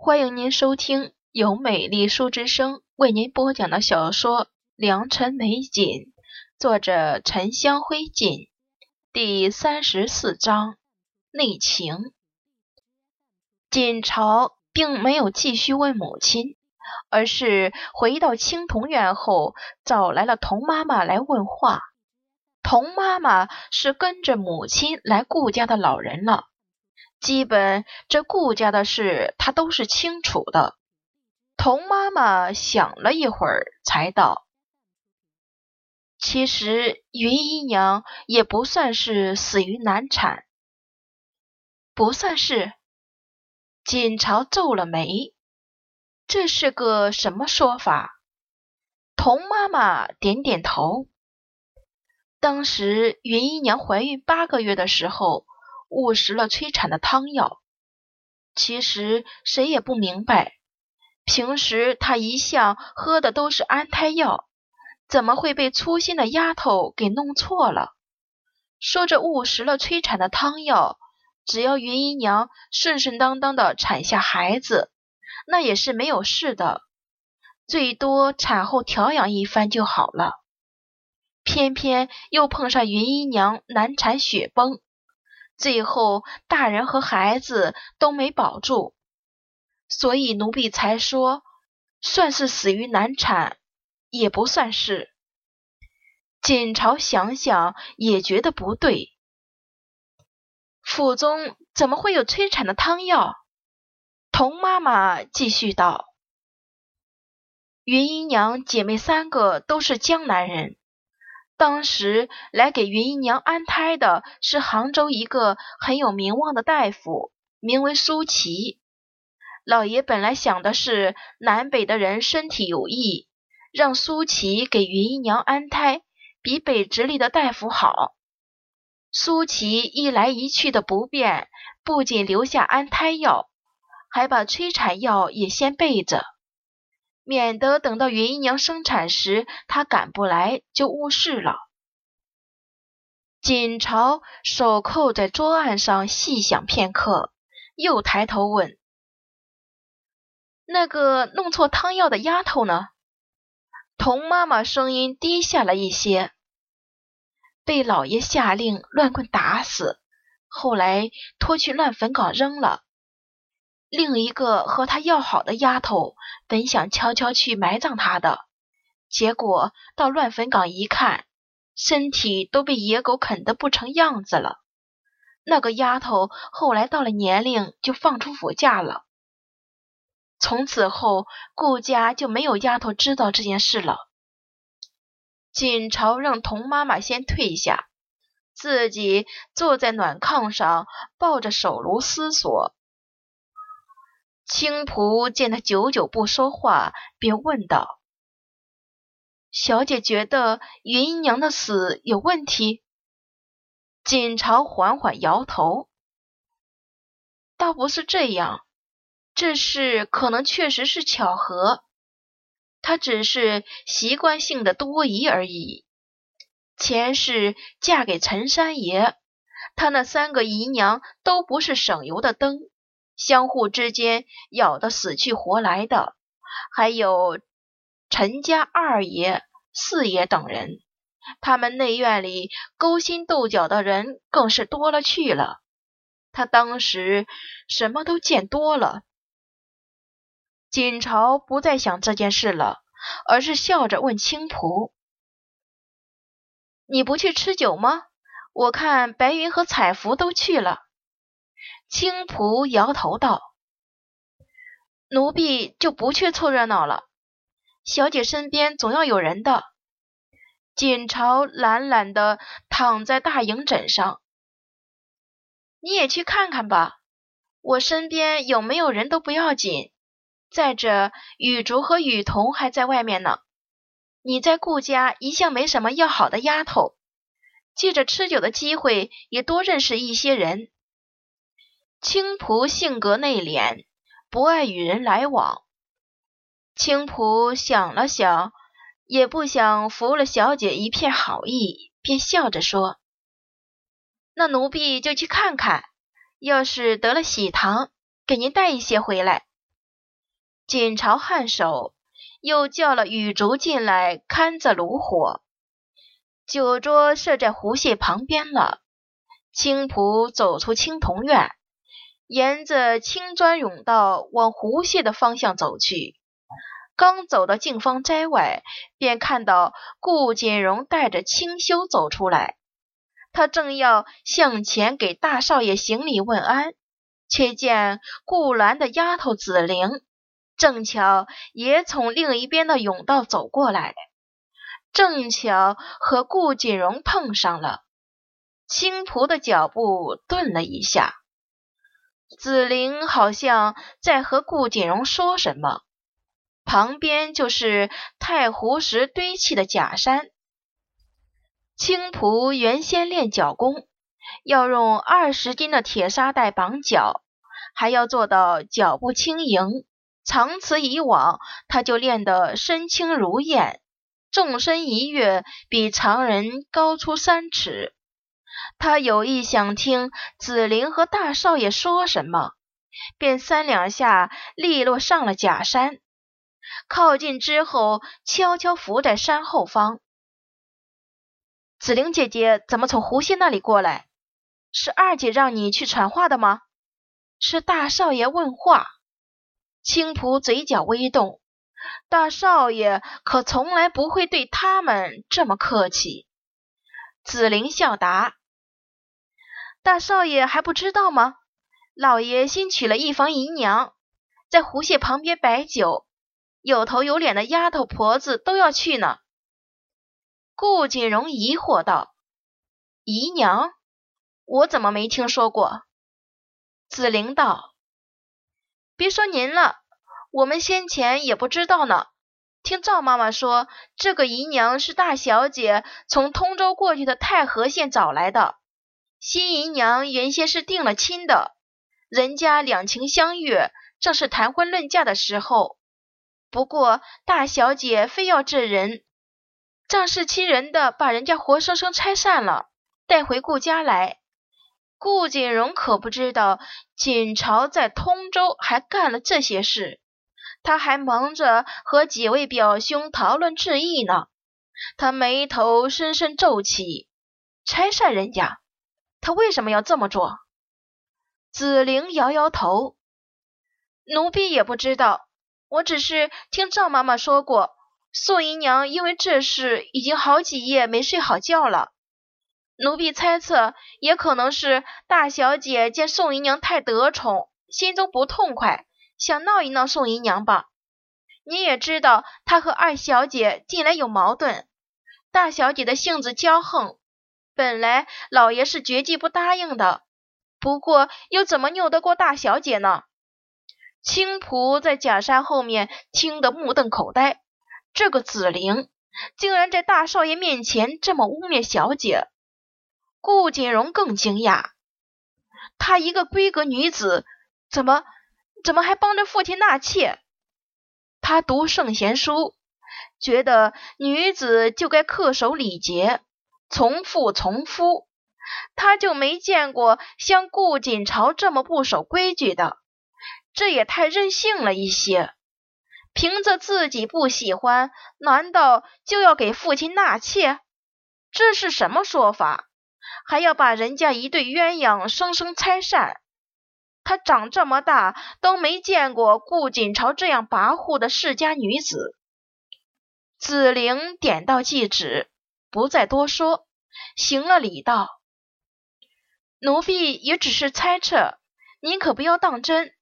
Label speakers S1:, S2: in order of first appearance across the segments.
S1: 欢迎您收听由美丽书之声为您播讲的小说《良辰美景》，作者沉香灰烬，第三十四章内情。锦朝并没有继续问母亲，而是回到青铜院后，找来了童妈妈来问话。童妈妈是跟着母亲来顾家的老人了。基本这顾家的事，他都是清楚的。童妈妈想了一会儿，才道：“其实云姨娘也不算是死于难产，不算是。”锦朝皱了眉：“这是个什么说法？”童妈妈点点头：“当时云姨娘怀孕八个月的时候。”误食了催产的汤药，其实谁也不明白，平时她一向喝的都是安胎药，怎么会被粗心的丫头给弄错了？说着误食了催产的汤药，只要云姨娘顺顺当当的产下孩子，那也是没有事的，最多产后调养一番就好了。偏偏又碰上云姨娘难产血崩。最后，大人和孩子都没保住，所以奴婢才说，算是死于难产，也不算是。锦朝想想也觉得不对，府中怎么会有催产的汤药？童妈妈继续道：“云姨娘姐妹三个都是江南人。”当时来给云姨娘安胎的是杭州一个很有名望的大夫，名为苏琪。老爷本来想的是南北的人身体有异，让苏琪给云姨娘安胎，比北直隶的大夫好。苏琪一来一去的不便，不仅留下安胎药，还把催产药也先备着。免得等到云姨娘生产时，她赶不来就误事了。锦朝手扣在桌案上细想片刻，又抬头问：“那个弄错汤药的丫头呢？”童妈妈声音低下了一些：“被老爷下令乱棍打死，后来拖去乱坟岗扔了。”另一个和他要好的丫头本想悄悄去埋葬他的，结果到乱坟岗一看，身体都被野狗啃得不成样子了。那个丫头后来到了年龄就放出府嫁了。从此后，顾家就没有丫头知道这件事了。锦朝让童妈妈先退下，自己坐在暖炕上，抱着手炉思索。青仆见他久久不说话，便问道：“小姐觉得云姨娘的死有问题？”锦朝缓缓摇头：“倒不是这样，这事可能确实是巧合，她只是习惯性的多疑而已。前世嫁给陈三爷，他那三个姨娘都不是省油的灯。”相互之间咬得死去活来的，还有陈家二爷、四爷等人。他们内院里勾心斗角的人更是多了去了。他当时什么都见多了。锦朝不再想这件事了，而是笑着问青仆：“你不去吃酒吗？我看白云和彩芙都去了。”青蒲摇头道：“奴婢就不去凑热闹了。小姐身边总要有人的。”锦朝懒懒的躺在大营枕上：“你也去看看吧。我身边有没有人都不要紧。再者，雨竹和雨桐还在外面呢。你在顾家一向没什么要好的丫头，借着吃酒的机会，也多认识一些人。”青蒲性格内敛，不爱与人来往。青蒲想了想，也不想服了小姐一片好意，便笑着说：“那奴婢就去看看，要是得了喜糖，给您带一些回来。”锦朝颔首，又叫了雨竹进来看着炉火。酒桌设在湖榭旁边了。青浦走出青铜院，沿着青砖甬道往湖榭的方向走去。刚走到静芳斋外，便看到顾锦荣带着清修走出来。他正要向前给大少爷行礼问安，却见顾兰的丫头紫菱正巧也从另一边的甬道走过来，正巧和顾锦荣碰上了。青仆的脚步顿了一下，紫菱好像在和顾锦荣说什么。旁边就是太湖石堆砌的假山。青蒲原先练脚功，要用二十斤的铁沙袋绑脚，还要做到脚步轻盈。长此以往，他就练得身轻如燕，纵身一跃，比常人高出三尺。他有意想听紫菱和大少爷说什么，便三两下利落上了假山，靠近之后，悄悄伏在山后方。紫菱姐姐怎么从湖心那里过来？是二姐让你去传话的吗？是大少爷问话。青蒲嘴角微动，大少爷可从来不会对他们这么客气。紫菱笑答：“大少爷还不知道吗？老爷新娶了一房姨娘，在湖榭旁边摆酒，有头有脸的丫头婆子都要去呢。”顾锦荣疑惑道：“姨娘，我怎么没听说过？”紫菱道：“别说您了，我们先前也不知道呢。听赵妈妈说，这个姨娘是大小姐从通州过去的太和县找来的。新姨娘原先是定了亲的，人家两情相悦，正是谈婚论嫁的时候。不过大小姐非要这人。”仗势欺人的，把人家活生生拆散了，带回顾家来。顾锦荣可不知道锦朝在通州还干了这些事，他还忙着和几位表兄讨论致意呢。他眉头深深皱起，拆散人家，他为什么要这么做？紫菱摇摇头，奴婢也不知道，我只是听赵妈妈说过。宋姨娘因为这事已经好几夜没睡好觉了，奴婢猜测也可能是大小姐见宋姨娘太得宠，心中不痛快，想闹一闹宋姨娘吧。你也知道，她和二小姐近来有矛盾，大小姐的性子骄横，本来老爷是绝技不答应的，不过又怎么拗得过大小姐呢？青仆在假山后面听得目瞪口呆。这个紫菱竟然在大少爷面前这么污蔑小姐，顾锦荣更惊讶。她一个闺阁女子，怎么怎么还帮着父亲纳妾？他读圣贤书，觉得女子就该恪守礼节，从父从夫。他就没见过像顾锦朝这么不守规矩的，这也太任性了一些。凭着自己不喜欢，难道就要给父亲纳妾？这是什么说法？还要把人家一对鸳鸯生生拆散？他长这么大都没见过顾锦朝这样跋扈的世家女子。紫菱点到即止，不再多说，行了礼道：“奴婢也只是猜测，您可不要当真。”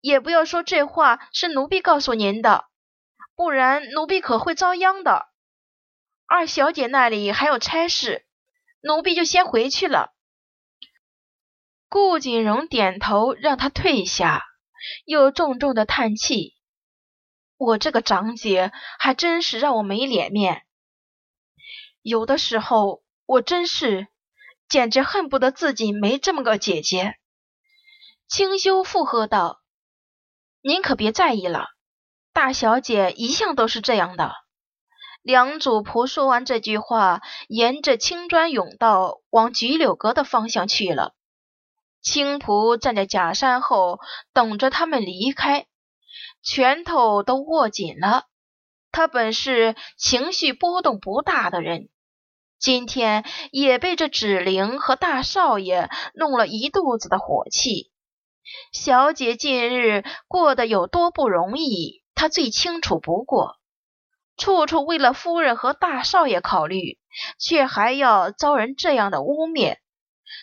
S1: 也不要说这话是奴婢告诉您的，不然奴婢可会遭殃的。二小姐那里还有差事，奴婢就先回去了。顾锦荣点头，让他退下，又重重的叹气：“我这个长姐还真是让我没脸面。有的时候，我真是简直恨不得自己没这么个姐姐。”清修附和道。您可别在意了，大小姐一向都是这样的。梁主仆说完这句话，沿着青砖甬道往菊柳阁的方向去了。青仆站在假山后，等着他们离开。拳头都握紧了。他本是情绪波动不大的人，今天也被这芷玲和大少爷弄了一肚子的火气。小姐近日过得有多不容易，他最清楚不过，处处为了夫人和大少爷考虑，却还要遭人这样的污蔑。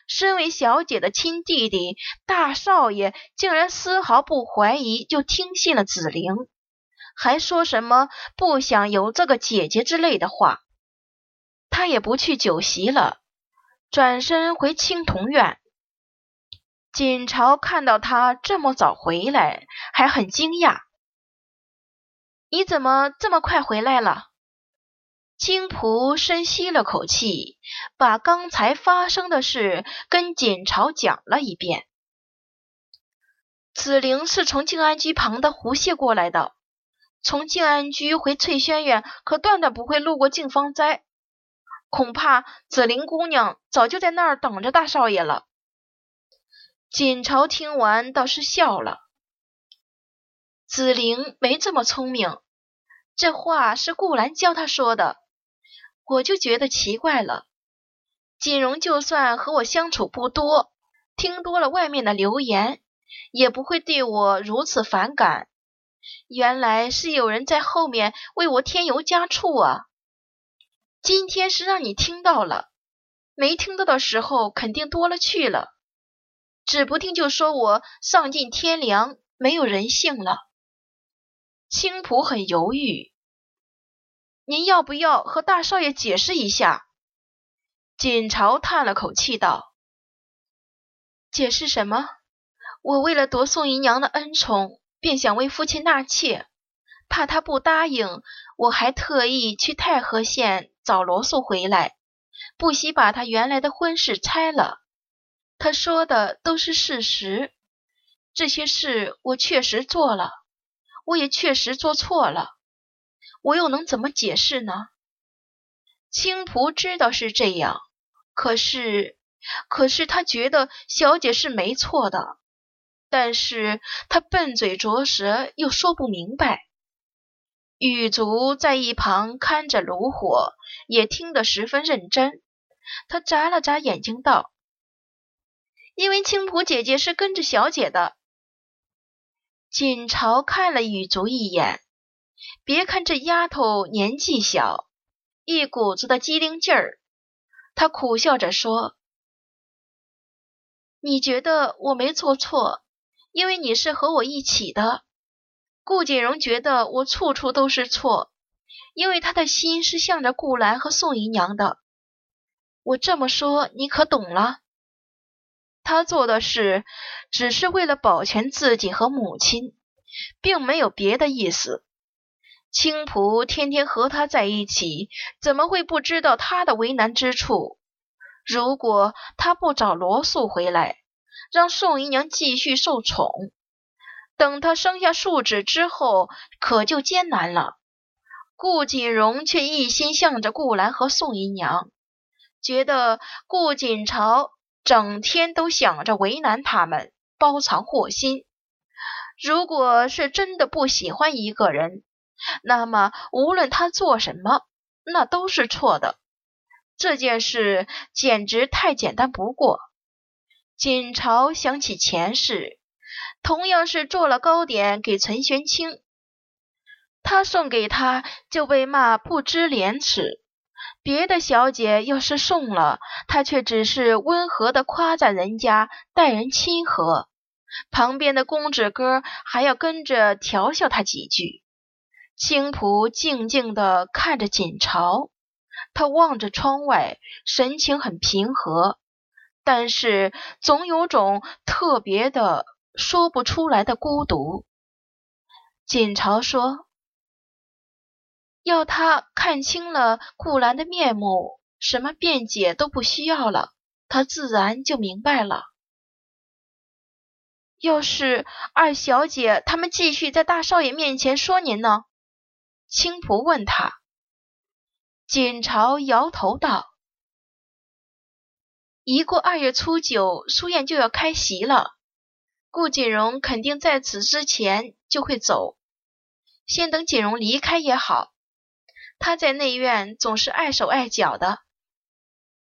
S1: 身为小姐的亲弟弟，大少爷竟然丝毫不怀疑，就听信了紫菱，还说什么不想有这个姐姐之类的话。他也不去酒席了，转身回青铜院。锦朝看到他这么早回来，还很惊讶。你怎么这么快回来了？青蒲深吸了口气，把刚才发生的事跟锦朝讲了一遍。紫菱是从静安居旁的湖蟹过来的，从静安居回翠轩院，可断断不会路过静芳斋。恐怕紫菱姑娘早就在那儿等着大少爷了。锦朝听完倒是笑了。紫菱没这么聪明，这话是顾兰教她说的。我就觉得奇怪了，锦荣就算和我相处不多，听多了外面的流言，也不会对我如此反感。原来是有人在后面为我添油加醋啊！今天是让你听到了，没听到的时候肯定多了去了，指不定就说我丧尽天良，没有人性了。青浦很犹豫。您要不要和大少爷解释一下？锦朝叹了口气道：“解释什么？我为了夺宋姨娘的恩宠，便想为父亲纳妾，怕他不答应，我还特意去太和县找罗素回来，不惜把他原来的婚事拆了。他说的都是事实，这些事我确实做了，我也确实做错了。”我又能怎么解释呢？青仆知道是这样，可是，可是他觉得小姐是没错的，但是他笨嘴拙舌又说不明白。雨竹在一旁看着炉火，也听得十分认真。他眨了眨眼睛道：“因为青浦姐姐是跟着小姐的。”锦朝看了雨竹一眼。别看这丫头年纪小，一股子的机灵劲儿。他苦笑着说：“你觉得我没做错，因为你是和我一起的。顾锦荣觉得我处处都是错，因为他的心是向着顾兰和宋姨娘的。我这么说，你可懂了？他做的事只是为了保全自己和母亲，并没有别的意思。”青仆天天和他在一起，怎么会不知道他的为难之处？如果他不找罗素回来，让宋姨娘继续受宠，等她生下庶子之后，可就艰难了。顾锦荣却一心向着顾兰和宋姨娘，觉得顾锦朝整天都想着为难他们，包藏祸心。如果是真的不喜欢一个人，那么，无论他做什么，那都是错的。这件事简直太简单不过。锦朝想起前世，同样是做了糕点给陈玄清，他送给他就被骂不知廉耻。别的小姐要是送了，他却只是温和的夸赞人家待人亲和，旁边的公子哥还要跟着调笑他几句。青仆静静地看着锦朝，他望着窗外，神情很平和，但是总有种特别的说不出来的孤独。锦朝说：“要他看清了顾兰的面目，什么辩解都不需要了，他自然就明白了。要是二小姐他们继续在大少爷面前说您呢？”青仆问他，锦朝摇头道：“一过二月初九，书院就要开席了。顾锦荣肯定在此之前就会走，先等锦荣离开也好。他在内院总是碍手碍脚的，